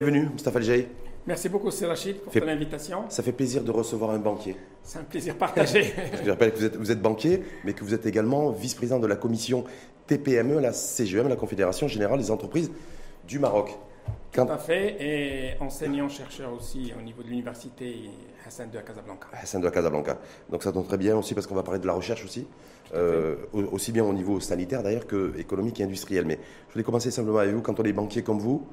Bienvenue, Mustafa Aljaï. Merci beaucoup, Rachid, pour ton invitation. Ça fait plaisir de recevoir un banquier. C'est un plaisir partagé. Je rappelle que vous êtes, banquier, mais que vous êtes également vice-président de la commission TPME, la CGM, la Confédération Générale des Entreprises du Maroc. Tout à fait, et enseignant-chercheur aussi au niveau de l'université Hassan de Casablanca. Hassan de Casablanca. Donc ça tombe très bien aussi parce qu'on va parler de la recherche aussi, euh, aussi bien au niveau sanitaire d'ailleurs que économique et industriel. Mais je voulais commencer simplement avec vous, quand on est banquier comme vous,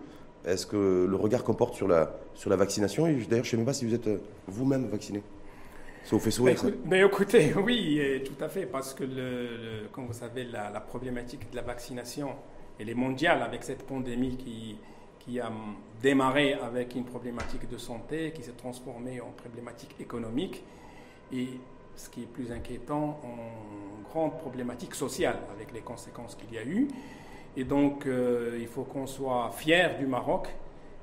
est-ce que le regard qu'on porte sur la, sur la vaccination, d'ailleurs je ne sais même pas si vous êtes euh, vous-même vacciné ça vous fait sourire, mais, écoutez, oui, tout à fait, parce que, le, comme vous savez, la, problématique de la vaccination, elle est mondiale avec cette pandémie qui, qui a démarré avec une problématique de santé, qui s'est transformée en problématique économique, et ce qui est plus inquiétant, en grande problématique sociale, avec les conséquences qu'il y a eu. Et donc, euh, il faut qu'on soit fier du Maroc.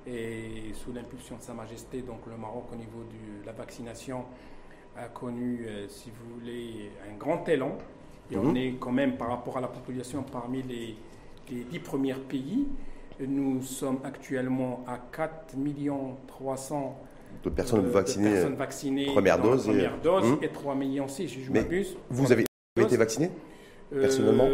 Et sous l'impulsion de Sa Majesté, donc le Maroc, au niveau de la vaccination, a connu, euh, si vous voulez, un grand élan. Et on mhm. est quand même, par rapport à la population, parmi les, dix premiers pays. Nous sommes actuellement à 4 300 de personnes, euh, vaccinées, vaccinées, première dose, première et, dose et 3 millions si je m'abuse. Vous avez, été vacciné personnellement?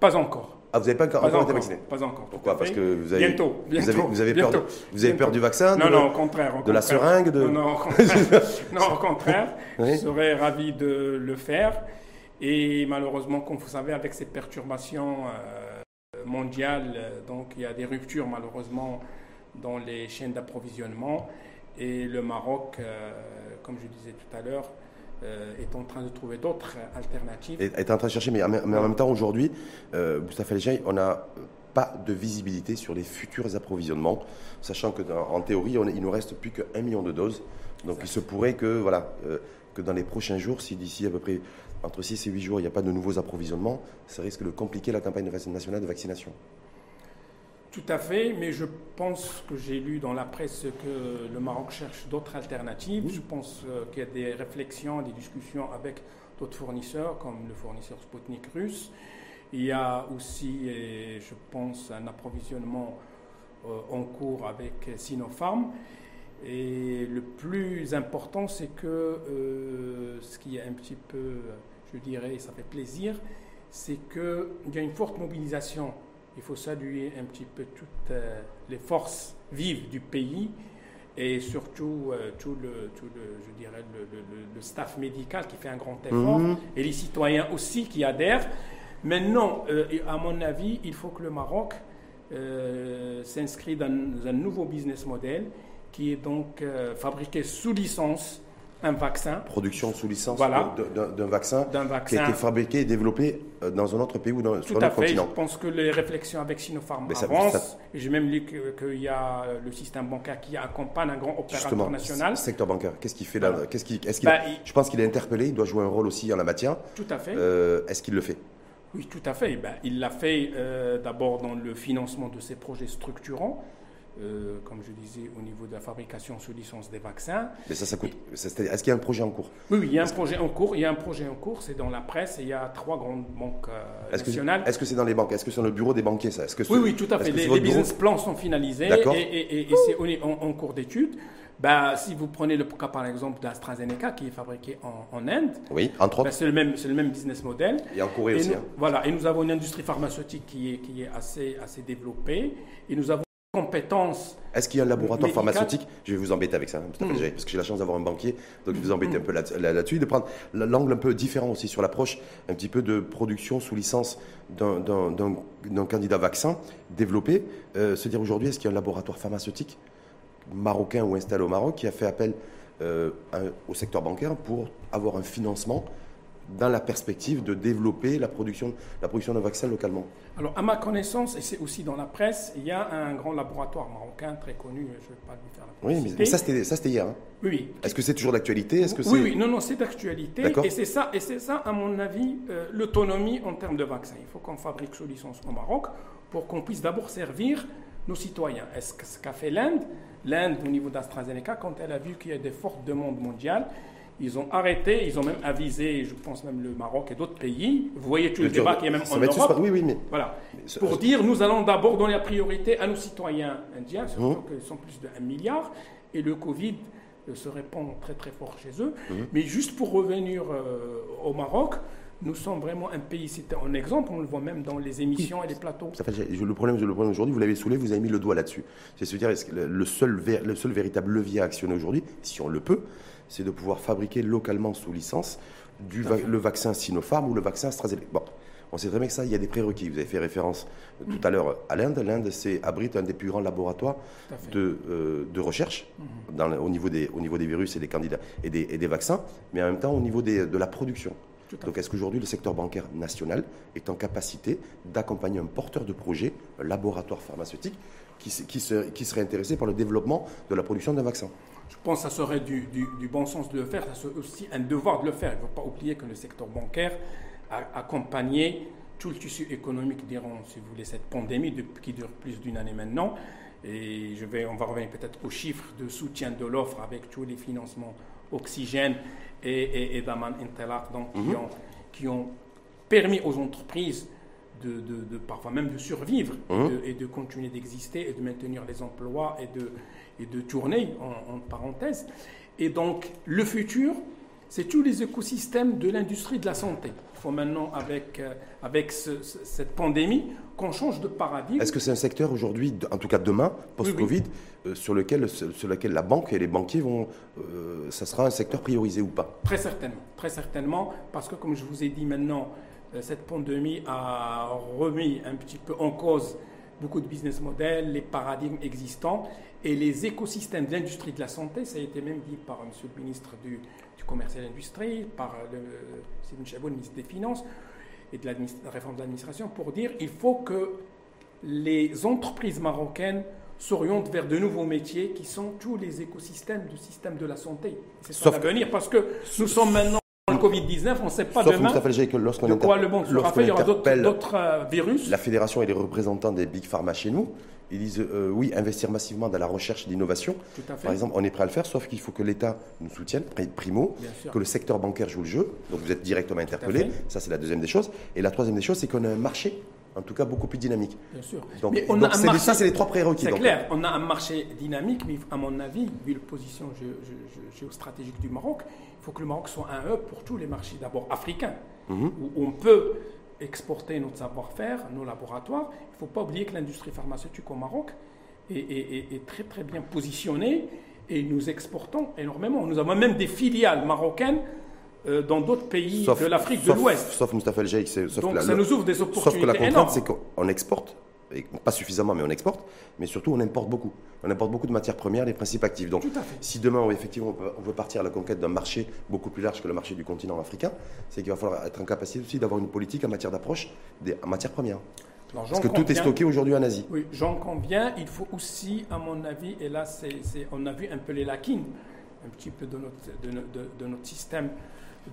Pas encore. Ah, vous n'avez pas encore, été vacciné Pas encore. Pourquoi? Parce que vous avez, bientôt, bientôt, vous avez, peur, vous avez peur du vaccin Non, non, au contraire. de la seringue de... Non, au contraire. non, au contraire. Je serais ravi de le faire. Et malheureusement, comme vous savez, avec ces perturbations euh, mondiales, euh, donc il y a des ruptures malheureusement dans les chaînes d'approvisionnement. Et le Maroc, euh, comme je disais tout à l'heure, euh, est en train de trouver d'autres alternatives. Est, en train de chercher, mais en, même temps, aujourd'hui, euh, Moustapha on n'a pas de visibilité sur les futurs approvisionnements, sachant qu'en théorie, on, il nous reste plus qu'un million de doses. Donc il se pourrait que, voilà, euh, que dans les prochains jours, si d'ici à peu près entre 6 et 8 jours, il n'y a pas de nouveaux approvisionnements, ça risque de compliquer la campagne nationale de vaccination. Tout à fait, mais je pense que j'ai lu dans la presse que le Maroc cherche d'autres alternatives. Je pense euh, qu'il y a des réflexions, des discussions avec d'autres fournisseurs, comme le fournisseur Sputnik russe. Il y a aussi, je pense, un approvisionnement euh, en cours avec Sinopharm. Et le plus important, c'est que euh, ce qui est un petit peu, je dirais, ça fait plaisir, c'est qu'il y a une forte mobilisation il faut saluer un petit peu toutes euh, les forces vives du pays et surtout euh, tout, le, tout le, je dirais le, staff médical qui fait un grand effort mhm. et les citoyens aussi qui adhèrent. Maintenant, euh, à mon avis, il faut que le Maroc s'inscrit dans un nouveau business model qui est donc fabriqué sous licence un vaccin. Production sous licence d'un vaccin, qui a été fabriqué et développé euh, dans un autre pays ou dans, Tout sur un continent. Je pense que les réflexions avec Sinopharm avancent. J'ai même lu qu'il y a le système bancaire qui accompagne un grand opérateur national. secteur bancaire, qu'est-ce qu'il fait là qu'est-ce bah, Je pense qu'il est interpellé, il doit jouer un rôle aussi en la matière. Tout à fait. Euh, est-ce qu'il le fait? Oui, tout à fait. Ben, il l'a fait euh, d'abord dans le financement de ses projets structurants. Euh, comme je disais, au niveau de la fabrication sous licence des vaccins. Mais ça, ça coûte. Est-ce qu'il y a un projet en cours? Oui, oui, il y a un projet en cours. Il y a un projet en cours. C'est dans la presse et il y a trois grandes banques euh, nationales. Est-ce que c'est dans les banques? Est-ce que c'est dans le bureau des banquiers ça? Que Oui, oui, tout à fait. Les, business plans sont finalisés et, et, c'est en, cours d'étude. Bah, si vous prenez le cas par exemple d'AstraZeneca qui est fabriqué en, Inde, oui, entre bah, c'est le même, c'est le même business model. Et en Corée aussi. Hein. Voilà, et nous avons une industrie pharmaceutique qui est, qui est assez, assez développée, et nous avons compétences. Est-ce qu'il y a un laboratoire pharmaceutique? Je vais vous embêter avec ça, hein, hmm. parce que j'ai la chance d'avoir un banquier, donc je vais vous embêter un peu là-dessus, de prendre l'angle un peu différent aussi sur l'approche un petit peu de production sous licence d'un candidat vaccin développé. Euh, se dire aujourd'hui, est-ce qu'il y a un laboratoire pharmaceutique marocain ou installé au Maroc qui a fait appel euh, au secteur bancaire pour avoir un financement dans la perspective de développer la production, la production d'un vaccin localement Alors, à ma connaissance, et c'est aussi dans la presse, il y a un grand laboratoire marocain très connu, je ne vais pas lui faire la Oui, mais ça, c'était hier. Hein. Oui. Est-ce que c'est toujours d'actualité? Est-ce que Oui, oui, non, non, c'est d'actualité. Et c'est ça, et c'est ça, à mon avis, euh, l'autonomie en termes de vaccins. Il faut qu'on fabrique sous licence au Maroc pour qu'on puisse d'abord servir nos citoyens. Est-ce que ce qu'a fait l'Inde? L'Inde, au niveau d'AstraZeneca, quand elle a vu qu'il y a des fortes demandes mondiales, Ils ont arrêté, ils ont même avisé, je pense même le Maroc et d'autres pays. Vous voyez tout le, débat qui est même en Europe. Oui, oui, mais... Voilà. Pour dire, nous allons d'abord donner la priorité à nos citoyens indiens, surtout mmh. qu'ils sont plus de 1 milliard, et le Covid se répand très très fort chez eux. Mmh. Mais juste pour revenir euh, au Maroc, nous sommes vraiment un pays, c'était un exemple, on le voit même dans les émissions et les plateaux. Ça fait, le problème, le problème aujourd'hui, vous l'avez soulevé, vous avez mis le doigt là-dessus. C'est à dire le seul, le seul véritable levier à actionner aujourd'hui, si on le peut, c'est de pouvoir fabriquer localement sous licence du le vaccin Sinopharm ou le vaccin AstraZeneca. Bon, on sait très bien que ça, il y a des prérequis. Vous avez fait référence tout à l'heure à l'Inde. L'Inde abrite un des plus grands laboratoires de, euh, de, recherche mhm. dans, au, niveau des, au niveau des virus et des candidats et des, et des vaccins, mais en même temps au niveau des, de la production. Donc est-ce qu'aujourd'hui le secteur bancaire national est en capacité d'accompagner un porteur de projet, un laboratoire pharmaceutique, qui, qui, qui serait intéressé par le développement de la production d'un vaccin? Je pense que ça serait du, bon sens de le faire, ça serait aussi un devoir de le faire. Il ne faut pas oublier que le secteur bancaire a accompagné tout le tissu économique durant, si vous voulez, cette pandémie qui dure plus d'une année maintenant. Et je vais, on va revenir peut-être aux chiffres de soutien de l'offre avec tous les financements Oxygène et, et, Daman donc, qui, mhm. ont, qui ont permis aux entreprises de, parfois même de survivre mhm. et, de, continuer d'exister et de maintenir les emplois et de, et de tourner en, parenthèse. Et donc le futur, c'est tous les écosystèmes de l'industrie de la santé. Il faut maintenant, avec, euh, avec cette pandémie, qu'on change de paradigme. Est-ce que c'est un secteur aujourd'hui, en tout cas demain, post-Covid, euh, sur, lequel, sur lequel la banque et les banquiers vont. Euh, ça sera un secteur priorisé ou pas? Très certainement. Très certainement, parce que comme je vous ai dit maintenant, cette pandémie a remis un petit peu en cause beaucoup de business models, les paradigmes existants et les écosystèmes de l'industrie de la santé. Ça a été même dit par M. le ministre du, Commerce et de l'Industrie, par le, Sébastien Chabot, le ministre des Finances et de la réforme de l'administration, pour dire qu'il faut que les entreprises marocaines s'orientent vers de nouveaux métiers qui sont tous les écosystèmes du système de la santé. C'est ça l'avenir parce que nous sommes maintenant le Covid-19, on ne sait pas demain que lorsqu'on de quoi le monde sera fait. Il y aura d'autres euh, virus. La fédération et les représentants des big pharma chez nous, ils disent euh, oui, investir massivement dans la recherche et l'innovation. Par exemple, on est prêt à le faire, sauf qu'il faut que l'État nous soutienne, primo, que le secteur bancaire joue le jeu. Donc vous êtes directement interpellé. Ça, c'est la deuxième des choses. Et la troisième des choses, c'est qu'on a un marché en tout cas beaucoup plus dynamique. Bien sûr. Donc, ça, c'est les trois prérequis. C'est clair, on a un marché dynamique, mais à mon avis, vu la position géostratégique du Maroc, il faut que le Maroc soit un hub pour tous les marchés, d'abord africains, mhm. où on peut exporter notre savoir-faire, nos laboratoires. Il ne faut pas oublier que l'industrie pharmaceutique au Maroc est, très très bien positionnée et nous exportons énormément. Nous avons même des filiales marocaines euh, dans d'autres pays de l'Afrique de l'Ouest. Sauf Mustafa El Sheikh. Donc ça nous ouvre des opportunités. Sauf que la contrainte, c'est qu'on exporte, pas suffisamment, mais on exporte, mais surtout on importe beaucoup. On importe beaucoup de matières premières, des principes actifs. Donc si demain, effectivement, on veut partir à la conquête d'un marché beaucoup plus large que le marché du continent africain, c'est qu'il va falloir être en capacité aussi d'avoir une politique en matière d'approche en matières premières. Parce que tout est stocké aujourd'hui en Asie. Oui, j'en conviens. Il faut aussi, à mon avis, et là, on a vu un peu les lacunes, un petit peu de notre, de notre système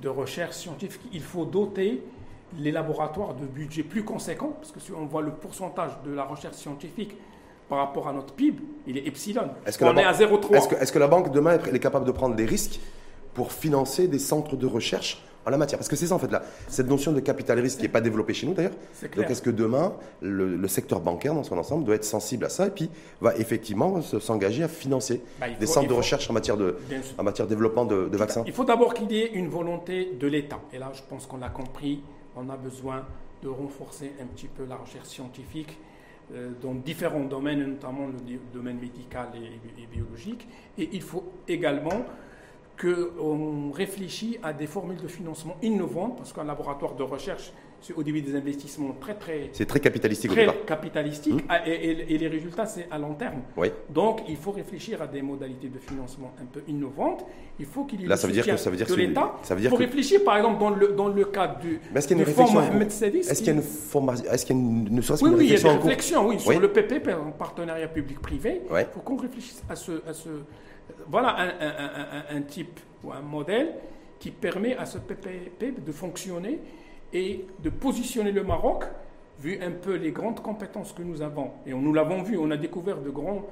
de recherche scientifique, il faut doter les laboratoires de budgets plus conséquents, parce que si on voit le pourcentage de la recherche scientifique par rapport à notre PIB, il est epsilon. Est-ce on est à 0,3. Est-ce que, la banque demain est capable de prendre des risques pour financer des centres de recherche en la matière? Parce que c'est ça, en fait, là, cette notion de capital risque qui n'est pas développée chez nous, d'ailleurs. Donc, est-ce que demain, le, secteur bancaire, dans son ensemble, doit être sensible à ça et puis va effectivement s'engager à financer bah, des centres de recherche en matière de, en matière de développement de, vaccins Il faut d'abord qu'il y ait une volonté de l'État. Et là, je pense qu'on l'a compris, on a besoin de renforcer un petit peu la recherche scientifique euh, dans différents domaines, notamment le domaine médical et biologique. Et il faut également qu'on réfléchit à des formules de financement innovantes, parce qu'un laboratoire de recherche, au début des investissements très très... C'est très capitalistique très capitalistique, mmh. ah, et, les résultats, c'est à long terme. Oui. Donc, il faut réfléchir à des modalités de financement un peu innovantes. Il faut qu'il y ait Là, ça veut dire que ça veut dire de l'État. Ça veut dire pour réfléchir, par exemple, dans le, dans le cadre du, Mais est-ce qu'il y a une Sadis. Est-ce qu'il y a une formation Est-ce qu'il y a une, ne oui, oui, il y a des réflexions, oui, sur le PP, en partenariat public-privé. Il faut qu'on réfléchisse à ce, à ce voilà un, type ou un modèle qui permet à ce PPP de fonctionner et de positionner le Maroc, vu un peu les grandes compétences que nous avons. Et nous l'avons vu, on a découvert de grands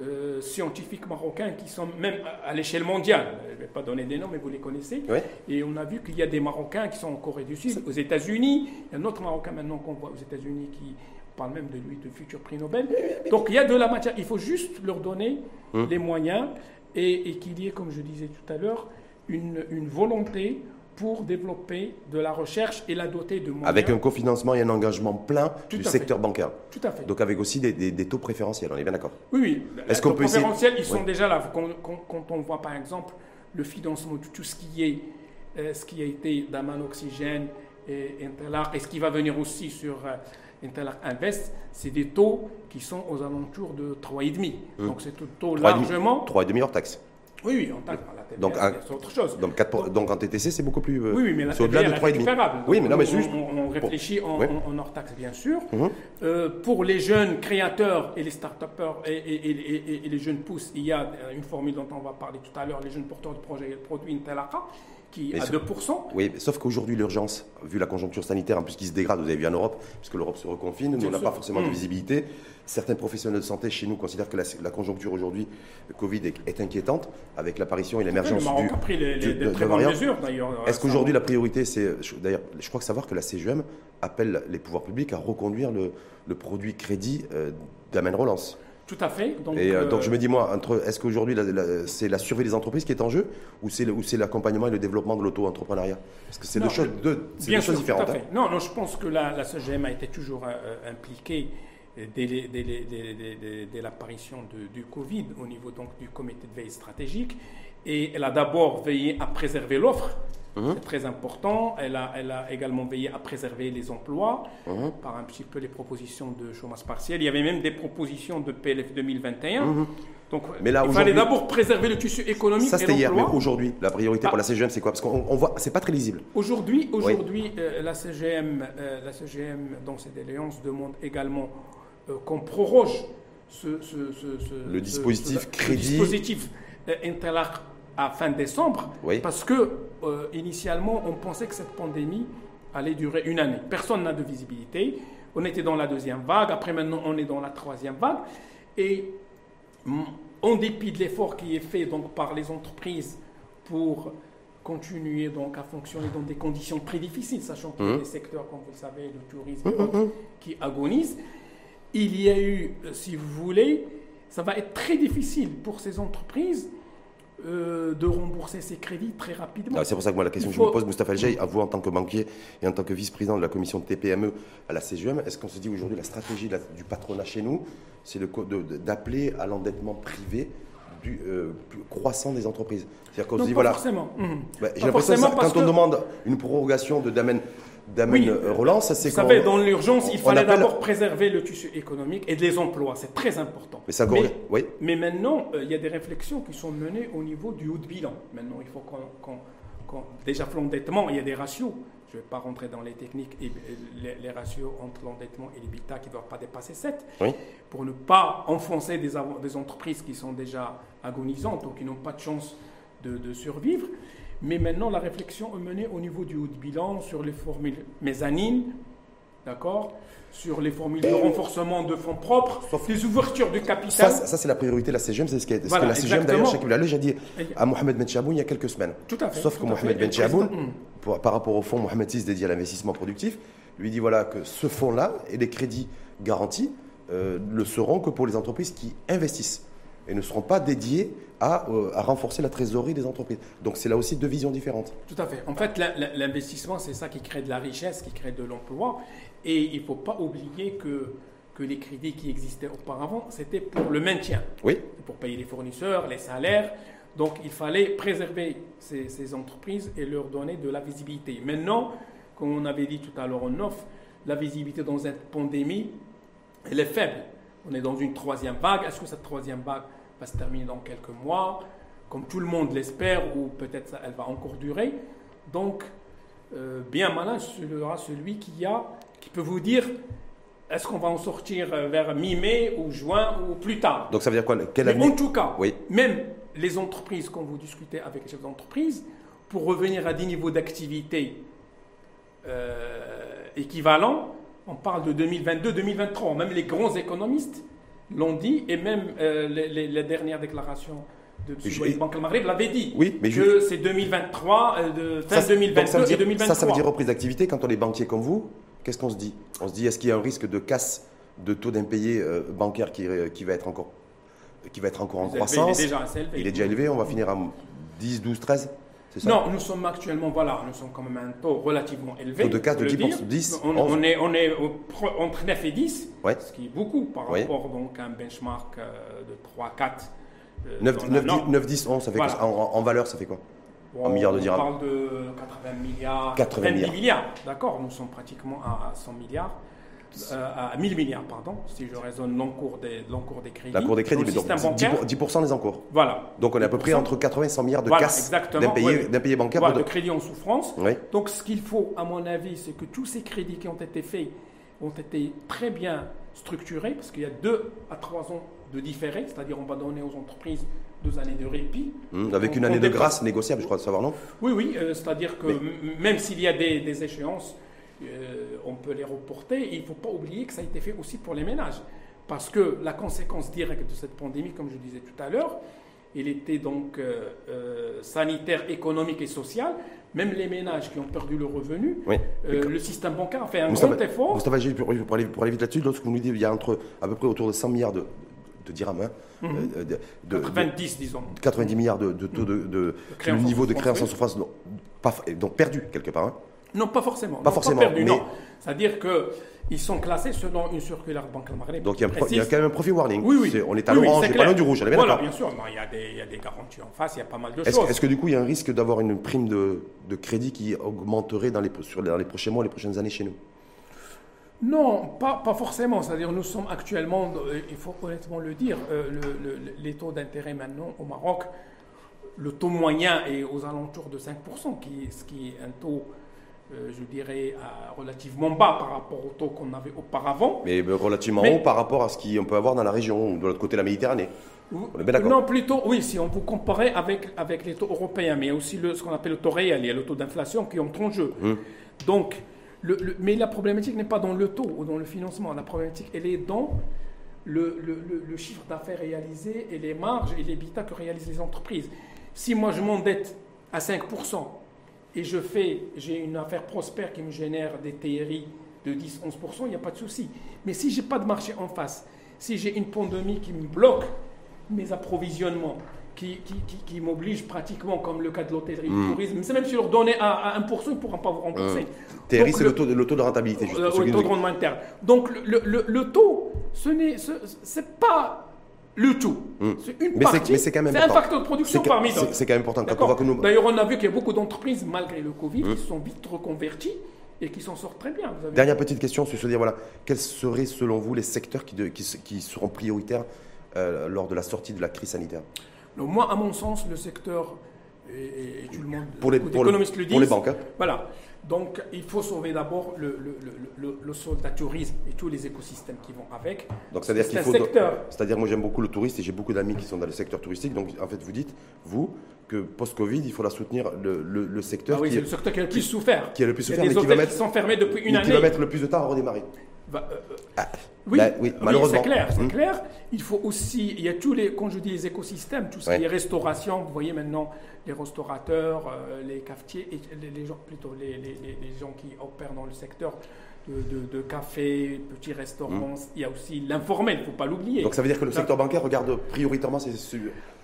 euh, scientifiques marocains qui sont même à, l'échelle mondiale. Je ne vais pas donner des noms, mais vous les connaissez. Et on a vu qu'il y a des Marocains qui sont en Corée du Sud, aux États-Unis. Il y a un autre Marocain maintenant qu'on voit aux États-Unis qui parle même de lui, de futur prix Nobel. Donc il y a de la matière. Il faut juste leur donner hum. les moyens et, qu'il y ait, comme je disais tout à l'heure, une, une volonté pour développer de la recherche et la doter de moyens. Avec un cofinancement et un engagement plein du secteur bancaire. Tout à fait. Donc avec aussi des, taux préférentiels, on est bien d'accord Oui, oui. Est-ce qu'on peut préférentiels, ils sont déjà là. Quand, on voit par exemple le financement de tout ce qui est, euh, ce qui a été Daman Oxygène et Interlark, et ce qui va venir aussi sur euh, Invest, c'est des taux qui sont aux alentours de 3,5. Hum. Donc c'est un taux largement... 3,5 hors taxe. Oui, oui, en taxe. Donc, c'est autre chose. Donc, 4 donc en TTC, c'est beaucoup plus. Euh, oui, oui, mais c'est au-delà de 3,5. Oui, mais non, mais juste. On, réfléchit en, hors taxe, bien sûr. Mhm. Euh, pour les jeunes créateurs et les start-upers et, et, et, les jeunes pousses, il y a une formule dont on va parler tout à l'heure les jeunes porteurs de projets et de produits Intelaka qui à 2%. Oui, sauf qu'aujourd'hui, l'urgence, vu la conjoncture sanitaire, en plus qui se dégrade, vous avez vu en Europe, puisque l'Europe se reconfine, nous, on n'a pas forcément de mmh. visibilité. Certains professionnels de santé chez nous considèrent que la, conjoncture aujourd'hui, Covid, est, inquiétante, avec l'apparition et l'émergence du, a pris les, les, mesures, d'ailleurs. Est-ce qu'aujourd'hui, la priorité, c'est. D'ailleurs, je crois que savoir que la CGM appelle les pouvoirs publics à reconduire le, produit crédit euh, d'Amen Relance. Tout à fait. Donc, et euh, donc je me dis, moi, entre, est-ce qu'aujourd'hui, c'est la survie des entreprises qui est en jeu ou c'est l'accompagnement et le développement de l'auto-entrepreneuriat? Parce que c'est deux choses, deux, choses différentes. Hein. Non, non, je pense que la, la CGM a été toujours euh, impliquée dès, l'apparition du Covid au niveau donc, du comité de veille stratégique. Et elle a d'abord veillé à préserver l'offre Mhm. C'est très important. Elle a, elle a également veillé à préserver les emplois mhm. par un petit peu les propositions de chômage partiel. Il y avait même des propositions de PLF 2021. Mhm. Donc, mais là, il fallait d'abord préserver le tissu économique. Ça, c'était hier, mais aujourd'hui, la priorité pour la CGM, c'est quoi? Parce qu'on voit, c'est pas très lisible. Aujourd'hui, aujourd'hui euh, la CGM, euh, la CGM, dans ses déléances, demande également euh, qu'on proroge ce, le dispositif crédit. Le dispositif à fin décembre, parce que euh, initialement, on pensait que cette pandémie allait durer une année. Personne n'a de visibilité. On était dans la deuxième vague, après maintenant on est dans la troisième vague. Et mm, en dépit de l'effort qui est fait donc, par les entreprises pour continuer donc à fonctionner dans des conditions très difficiles, sachant qu'il y a mmh. des secteurs, comme vous le savez, le tourisme mmh, mmh, qui agonisent, il y a eu, euh, si vous voulez, ça va être très difficile pour ces entreprises euh, de rembourser ses crédits très rapidement. Ah, c'est pour ça que moi, la question que je me pose, Moustapha Algey, à vous en tant que banquier et en tant que vice-président de la commission de TPME à la CGM, est-ce qu'on se dit aujourd'hui la stratégie du patronat chez nous, c'est d'appeler à l'endettement privé du, euh, croissant des entreprises? C'est-à-dire qu'on se dit, voilà. Forcément. Bah, j'ai l'impression que quand on demande une prorogation de Damen d'Amen euh, Relance, c'est Vous savez, dans l'urgence, il fallait d'abord préserver le tissu économique et les emplois. C'est très important. Mais, ça, oui. mais maintenant, euh, il y a des réflexions qui sont menées au niveau du haut de bilan. Maintenant, il faut qu'on. déjà, l'endettement, il y a des ratios. Je ne vais pas rentrer dans les techniques et les, ratios entre l'endettement et l'habitat qui ne doivent pas dépasser 7. Pour ne pas enfoncer des, des, entreprises qui sont déjà agonisantes ou qui n'ont pas de chance de, de survivre. Mais maintenant, la réflexion est menée au niveau du haut de bilan sur les formules mezzanines, d'accord sur les formules de renforcement de fonds propres, Sauf les ouvertures de capital. Ça, c'est la priorité de la CGM, c'est ce, que la CGM d'ailleurs, j'ai dit à Mohamed Ben Chaboun il y a quelques semaines. Tout à fait. Sauf que Mohamed Ben Chaboun, par rapport au fonds Mohamed VI dédié à l'investissement productif, lui dit voilà que ce fonds-là et les crédits garantis euh, ne seront que pour les entreprises qui investissent et ne seront pas dédiés euh, à, renforcer la trésorerie des entreprises. Donc c'est là aussi deux visions différentes. Tout à fait. En fait, l'investissement, c'est ça qui crée de la richesse, qui crée de l'emploi. Et il ne faut pas oublier que, que les crédits qui existaient auparavant, c'était pour le maintien. Oui. Pour payer les fournisseurs, les salaires. Donc il fallait préserver ces, ces, entreprises et leur donner de la visibilité. Maintenant, comme on avait dit tout à l'heure en off, la visibilité dans cette pandémie, elle est faible. On est dans une troisième vague. Est-ce que cette troisième vague va se terminer dans quelques mois, comme tout le monde l'espère, ou peut-être elle va encore durer. Donc, euh, bien malin sera celui qui, a, qui peut vous dire est-ce qu'on va en sortir euh, vers mi-mai ou juin ou plus tard? Donc ça veut dire quoi? Quelle année En tout cas, oui. même les entreprises, quand vous discutez avec les chefs d'entreprise, pour revenir à des niveaux d'activité euh, équivalents, on parle de 2022-2023. Même les grands économistes l'ont dit, et même euh, les, les, dernières déclarations de M. Banque Maghreb l'avaient dit. Oui, mais que c'est 2023, euh, de, fin ça, 2022 et 2023. Ça, ça veut dire reprise d'activité. Quand on est banquier comme vous, qu'est-ce qu'on se dit? On se dit, est-ce qu'il y a un risque de casse de taux d'impayé euh, bancaire qui, qui, va être encore, qui va être encore en croissance il est, déjà il est déjà élevé, on va finir à 10, 12, 13 non, nous sommes actuellement, voilà, nous sommes quand même à un taux relativement élevé. Taux de casse de 10, 10 on, on, est, on est entre 9 et 10, ce qui est beaucoup par rapport donc, à un benchmark euh, de 3, 4. 9, 9, 10, 11, ça fait quoi, en, valeur, ça fait quoi En milliards de dirhams On parle de 80 milliards, 80 milliards, milliards d'accord Nous sommes pratiquement à 100 milliards. Euh, à 1000 milliards, pardon, si je raisonne l'encours des, des crédits. L'encours des crédits, mais donc 10%, 10 des encours. Voilà. Donc on est à peu près entre 80 et 100 milliards de voilà, casse d'impayés bancaires. Voilà, de... crédits en souffrance. Donc ce qu'il faut, à mon avis, c'est que tous ces crédits qui ont été faits ont été très bien structurés, parce qu'il y a deux à trois ans de différé, c'est-à-dire on va donner aux entreprises deux années de répit. Mmh, avec une année de grâce négociable, je crois, de savoir, non? Oui, oui, euh, c'est-à-dire que même s'il y a des, des échéances, euh, on peut les reporter. il ne faut pas oublier que ça a été fait aussi pour les ménages. Parce que la conséquence directe de cette pandémie, comme je disais tout à l'heure, il était donc euh, euh, sanitaire, économique et social. Même les ménages qui ont perdu le revenu, le système bancaire a fait un grand effort. Mustafa, pour, aller, pour aller vite là-dessus, lorsque vous nous dites qu'il y a entre à peu près autour de 100 milliards de, de dirhams. Hein, de, 90, disons. 90 milliards de, taux de, de, le niveau de créance en surface, donc, donc perdu quelque part. Hein. Non, pas forcément. Pas forcément. perdu, mais... C'est-à-dire qu'ils sont classés selon une circulaire Banque Maghreb. Donc il y, a quand même un profit warning. Oui, oui. On est à l'orange, oui, pas loin du rouge. Voilà, bien sûr. il, y a des, il, y a des, garanties en face, il y a pas mal de choses. Est-ce que du coup, il y a un risque d'avoir une prime de, de, crédit qui augmenterait dans les, sur, dans les prochains mois, les prochaines années chez nous? Non, pas, pas forcément. C'est-à-dire, nous sommes actuellement, euh, il faut honnêtement le dire, euh, le, les taux d'intérêt maintenant au Maroc, le taux moyen est aux alentours de 5%, qui, ce qui est un taux euh, je dirais, relativement bas par rapport au taux qu'on avait auparavant. Mais relativement haut par rapport à ce qu'on peut avoir dans la région, de l'autre côté de la Méditerranée. On est bien d'accord Non, plutôt, oui, si on vous comparait avec, avec les taux européens, mais aussi le, ce qu'on appelle le taux réel, il y a le taux d'inflation qui entre en jeu. Hum. Donc, le, mais la problématique n'est pas dans le taux ou dans le financement, la problématique, elle est dans le, le chiffre d'affaires réalisé et les marges et les bitas que réalisent les entreprises. Si moi je m'endette à 5%, et je fais, j'ai une affaire prospère qui me génère des TRI de 10-11%, il n'y a pas de souci. Mais si je n'ai pas de marché en face, si j'ai une pandémie qui me bloque mes approvisionnements, qui, qui, qui, m'oblige pratiquement, comme le cas de l'hôtellerie du hmm. tourisme, c'est même si leur donnez à, 1%, ils ne pourront pas vous rembourser. Hmm. TRI, c'est le, taux de, le taux de rentabilité. Juste, le, taux de rendement interne. Donc le, le, le taux, ce n'est pas le tout. Hmm. C'est une mais partie. C'est un facteur de production parmi d'autres. C'est quand même important. Quand on voit que nous... D'ailleurs, on a vu qu'il y a beaucoup d'entreprises, malgré le Covid, hmm. qui sont vite reconverties et qui s'en sortent très bien. Dernière petite question, c'est se dire, voilà, quels seraient selon vous les secteurs qui, qui, seront prioritaires euh, lors de la sortie de la crise sanitaire? Moi, à mon sens, le secteur, et, tout le monde, pour les, pour, le, pour les banques, hein. voilà, donc, il faut sauver d'abord le, le, le, soldat tourisme et tous les écosystèmes qui vont avec. Donc, c'est-à-dire qu'il faut. C'est-à-dire, moi, j'aime beaucoup le touriste et j'ai beaucoup d'amis qui sont dans le secteur touristique. Donc, en fait, vous dites, vous, que post-Covid, il faudra soutenir le, secteur. Ah oui, c'est le secteur qui a le plus souffert. Qui a le plus souffert. Il y a des hôtels qui sont fermés depuis une année. Qui va mettre le plus de temps à redémarrer. Euh, ah, oui, oui, malheureusement. c'est clair, c'est hum. clair. Il faut aussi, il y a tous les, quand je dis les écosystèmes, tout ce qui est restauration, vous voyez maintenant les restaurateurs, euh, les cafetiers, et les, gens, plutôt les, les, les, gens qui opèrent dans le secteur de, de, café, petits restaurants. Hum. Il y a aussi l'informel, il ne faut pas l'oublier. Donc ça veut dire que le secteur bancaire regarde prioritairement ces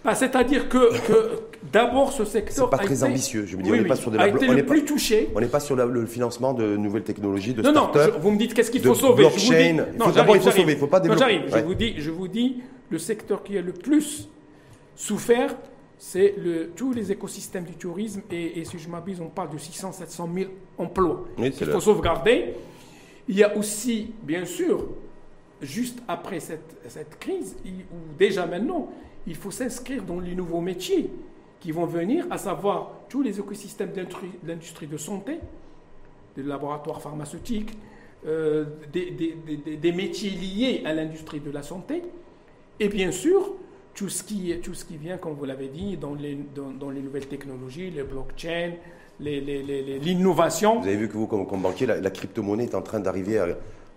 bah, C'est-à-dire que, que d'abord ce secteur. C'est pas très ambitieux. Je veux dire, on n'est pas sur de la a été le plus touché. On n'est pas sur le financement de nouvelles technologies, de non, Non, vous me dites qu'est-ce qu'il faut sauver? Blockchain. D'abord, il faut sauver. Il ne faut pas développer. J'arrive. Je vous dis, je vous dis, le secteur qui a le plus souffert, c'est le, tous les écosystèmes du tourisme. Et, si je m'abuse, on parle de 600, 700 000 emplois Il faut sauvegarder. Il y a aussi, bien sûr, juste après cette, cette crise, ou déjà maintenant, il faut s'inscrire dans les nouveaux métiers qui vont venir, à savoir tous les écosystèmes de l'industrie de santé, des laboratoires pharmaceutiques, euh, des, des, des, métiers liés à l'industrie de la santé, et bien sûr, tout ce qui, tout ce qui vient, comme vous l'avez dit, dans les, dans, les nouvelles technologies, les blockchains, l'innovation. Vous avez vu que vous, comme, banquier, la, crypto-monnaie est en train d'arriver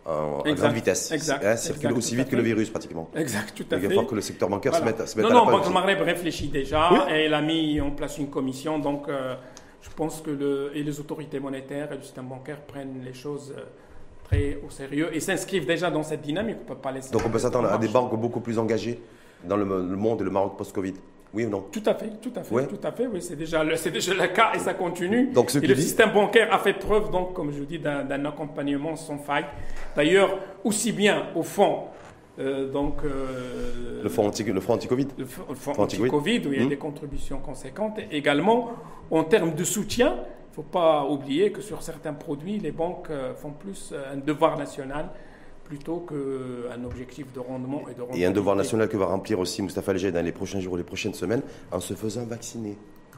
en, grande vitesse. Exact. Hein, circule aussi vite que le virus pratiquement. Exact, tout à fait. Il va que le secteur bancaire se mette, se mette non, à non, la Banque Maghreb réfléchit déjà et elle a mis en place une commission. Donc, euh, je pense que le, et les autorités monétaires et le système bancaire prennent les choses euh, très au sérieux et s'inscrivent déjà dans cette dynamique. On peut pas laisser. Donc, on peut s'attendre à des banques beaucoup plus engagées dans le, le monde et le Maroc post-Covid. Oui ou non? Tout à fait, tout à fait, tout à fait. Oui, c'est déjà, le, c'est déjà le cas et ça continue. Donc, ce et le système bancaire a fait preuve, donc, comme je vous dis, d'un, accompagnement sans faille. D'ailleurs, aussi bien au fond, euh, donc euh, le fonds anti, le anti-Covid, le fonds anti-Covid, où il y a hmm. des contributions conséquentes. Et également, en termes de soutien, il ne faut pas oublier que sur certains produits, les banques euh, font plus un devoir national plutôt qu'un objectif de rendement et de rendement. Et un devoir national que va remplir aussi Moustapha Alger dans les prochains jours ou les prochaines semaines en se faisant vacciner.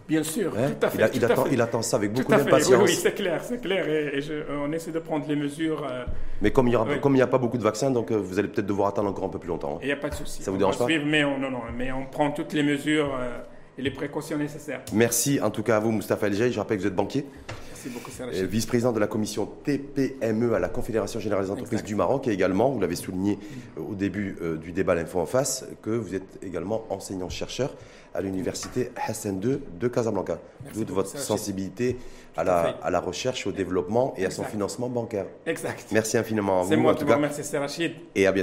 Bien sûr, hein tout à fait. Il, attend, il, attend, ça avec beaucoup d'impatience. Oui, oui c'est clair, c'est clair. Et, on essaie de prendre les mesures. Euh, mais comme il n'y a pas beaucoup de vaccins, donc euh, vous allez peut-être devoir attendre encore un peu plus longtemps. Hein. Il n'y a pas de souci. Ça vous dérange pas? mais on, non, non, mais on prend toutes les mesures euh, et les précautions nécessaires. Merci en tout cas à vous, Moustapha Alger. Je rappelle que vous êtes banquier. Euh, vice-président de la commission TPME à la Confédération Générale des Entreprises du Maroc et également, vous l'avez souligné euh, au début euh, du débat L'Info en face, que vous êtes également enseignant-chercheur à l'université Hassan II de Casablanca. D'où votre sensibilité à la, à la, recherche, au développement et à son financement bancaire. Exact. Merci infiniment. C'est moi qui vous remercie, Rachid. Et à bientôt.